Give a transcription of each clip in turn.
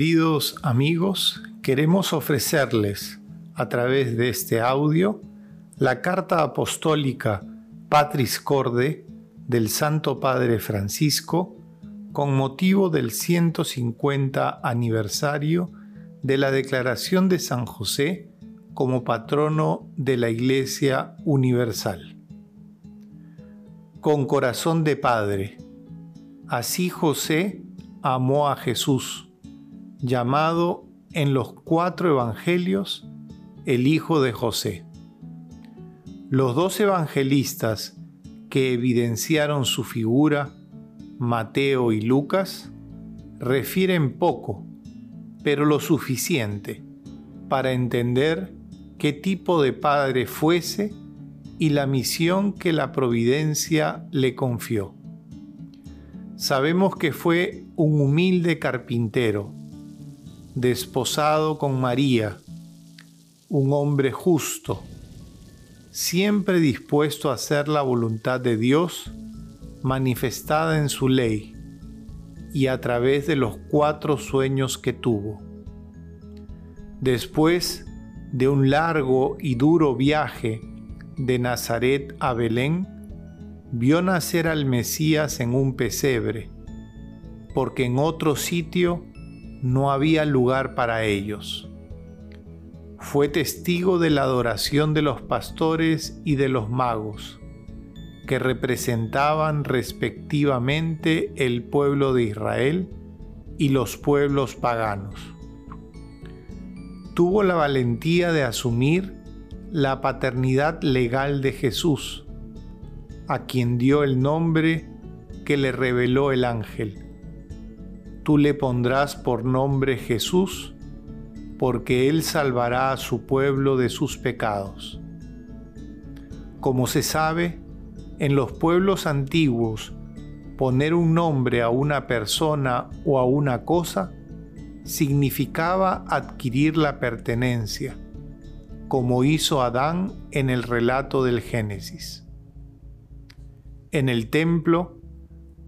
Queridos amigos, queremos ofrecerles a través de este audio la carta apostólica Patris Corde del Santo Padre Francisco con motivo del 150 aniversario de la declaración de San José como patrono de la Iglesia Universal. Con corazón de Padre, así José amó a Jesús, llamado en los cuatro evangelios el Hijo de José. Los dos evangelistas que evidenciaron su figura, Mateo y Lucas, refieren poco, pero lo suficiente para entender qué tipo de padre fuese y la misión que la providencia le confió. Sabemos que fue un humilde carpintero, desposado con María, un hombre justo, siempre dispuesto a hacer la voluntad de Dios manifestada en su ley y a través de los cuatro sueños que tuvo. Después de un largo y duro viaje de Nazaret a Belén, vio nacer al Mesías en un pesebre, porque en otro sitio no había lugar para ellos. Fue testigo de la adoración de los pastores y de los magos, que representaban respectivamente el pueblo de Israel y los pueblos paganos. Tuvo la valentía de asumir la paternidad legal de Jesús, a quien dio el nombre que le reveló el ángel. Tú le pondrás por nombre Jesús, porque él salvará a su pueblo de sus pecados. Como se sabe, en los pueblos antiguos, poner un nombre a una persona o a una cosa significaba adquirir la pertenencia, como hizo Adán en el relato del Génesis. En el templo,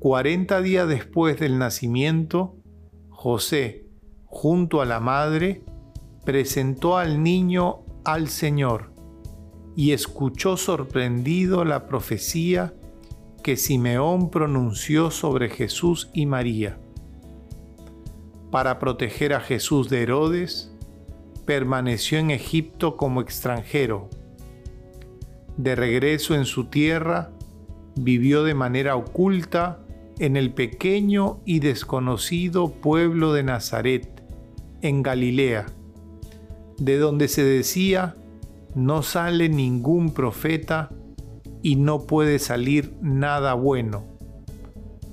40 días después del nacimiento, José, junto a la madre, presentó al niño al Señor y escuchó sorprendido la profecía que Simeón pronunció sobre Jesús y María. Para proteger a Jesús de Herodes, permaneció en Egipto como extranjero. De regreso en su tierra, vivió de manera oculta en el pequeño y desconocido pueblo de Nazaret, en Galilea, de donde se decía, no sale ningún profeta y no puede salir nada bueno.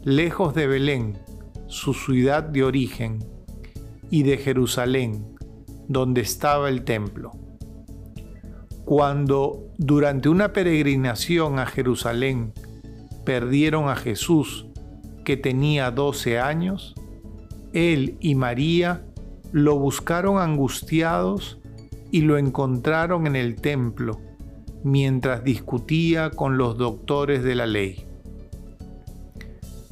Lejos de Belén, su ciudad de origen, y de Jerusalén, donde estaba el templo. Cuando durante una peregrinación a Jerusalén perdieron a Jesús, que tenía 12 años, él y María lo buscaron angustiados y lo encontraron en el templo mientras discutía con los doctores de la ley.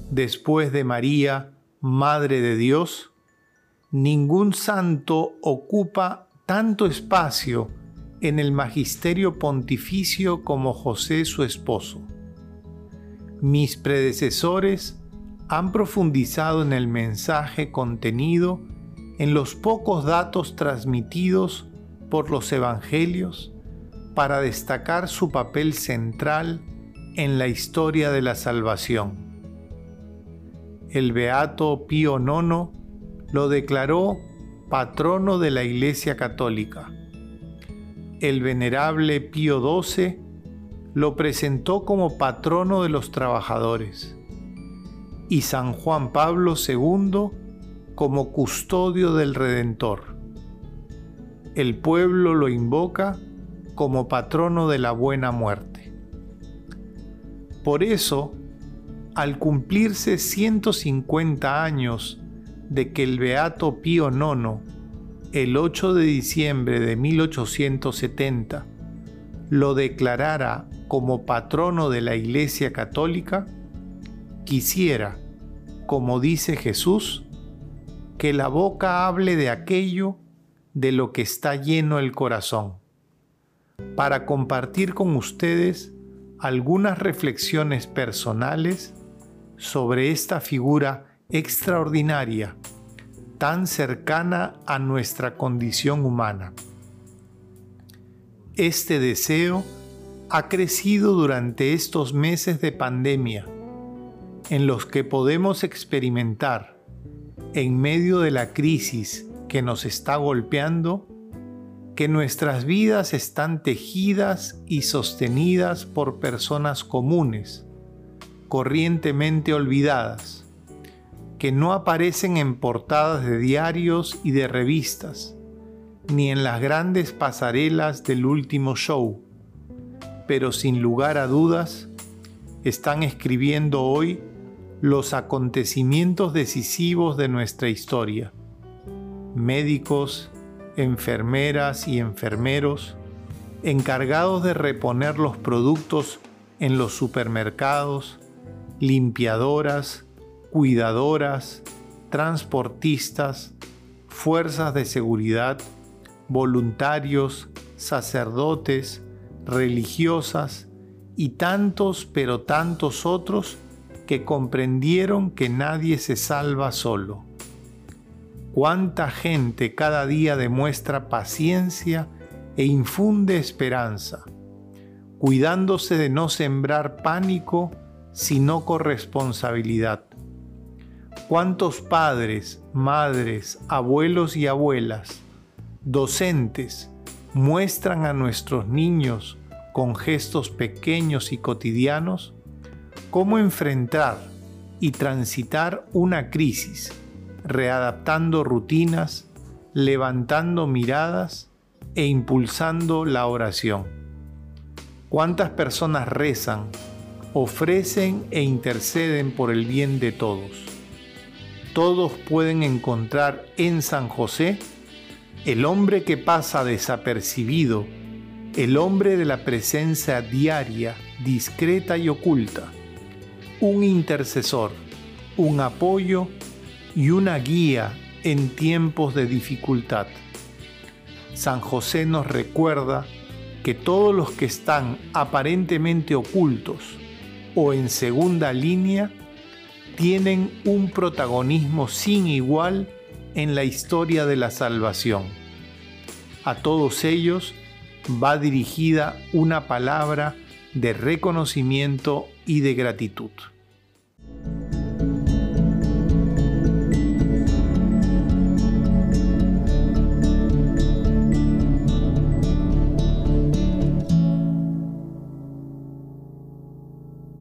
Después de María, Madre de Dios, ningún santo ocupa tanto espacio en el magisterio pontificio como José su esposo. Mis predecesores han profundizado en el mensaje contenido en los pocos datos transmitidos por los evangelios para destacar su papel central en la historia de la salvación. El beato Pío IX lo declaró patrono de la Iglesia Católica. El venerable Pío XII lo presentó como patrono de los trabajadores y San Juan Pablo II como custodio del Redentor. El pueblo lo invoca como patrono de la buena muerte. Por eso, al cumplirse 150 años de que el Beato Pío IX, el 8 de diciembre de 1870, lo declarara como patrono de la Iglesia Católica, quisiera, como dice Jesús, que la boca hable de aquello de lo que está lleno el corazón, para compartir con ustedes algunas reflexiones personales sobre esta figura extraordinaria, tan cercana a nuestra condición humana. Este deseo ha crecido durante estos meses de pandemia, en los que podemos experimentar, en medio de la crisis que nos está golpeando, que nuestras vidas están tejidas y sostenidas por personas comunes, corrientemente olvidadas, que no aparecen en portadas de diarios y de revistas, ni en las grandes pasarelas del último show, pero sin lugar a dudas, están escribiendo hoy los acontecimientos decisivos de nuestra historia. Médicos, enfermeras y enfermeros, encargados de reponer los productos en los supermercados, limpiadoras, cuidadoras, transportistas, fuerzas de seguridad, voluntarios, sacerdotes, religiosas y tantos pero tantos otros que comprendieron que nadie se salva solo. Cuánta gente cada día demuestra paciencia e infunde esperanza, cuidándose de no sembrar pánico, sino corresponsabilidad. Cuántos padres, madres, abuelos y abuelas, docentes, muestran a nuestros niños con gestos pequeños y cotidianos cómo enfrentar y transitar una crisis, readaptando rutinas, levantando miradas e impulsando la oración. ¿Cuántas personas rezan, ofrecen e interceden por el bien de todos? Todos pueden encontrar en San José el hombre que pasa desapercibido, el hombre de la presencia diaria, discreta y oculta, un intercesor, un apoyo y una guía en tiempos de dificultad. San José nos recuerda que todos los que están aparentemente ocultos o en segunda línea tienen un protagonismo sin igual en la historia de la salvación. A todos ellos va dirigida una palabra de reconocimiento y de gratitud.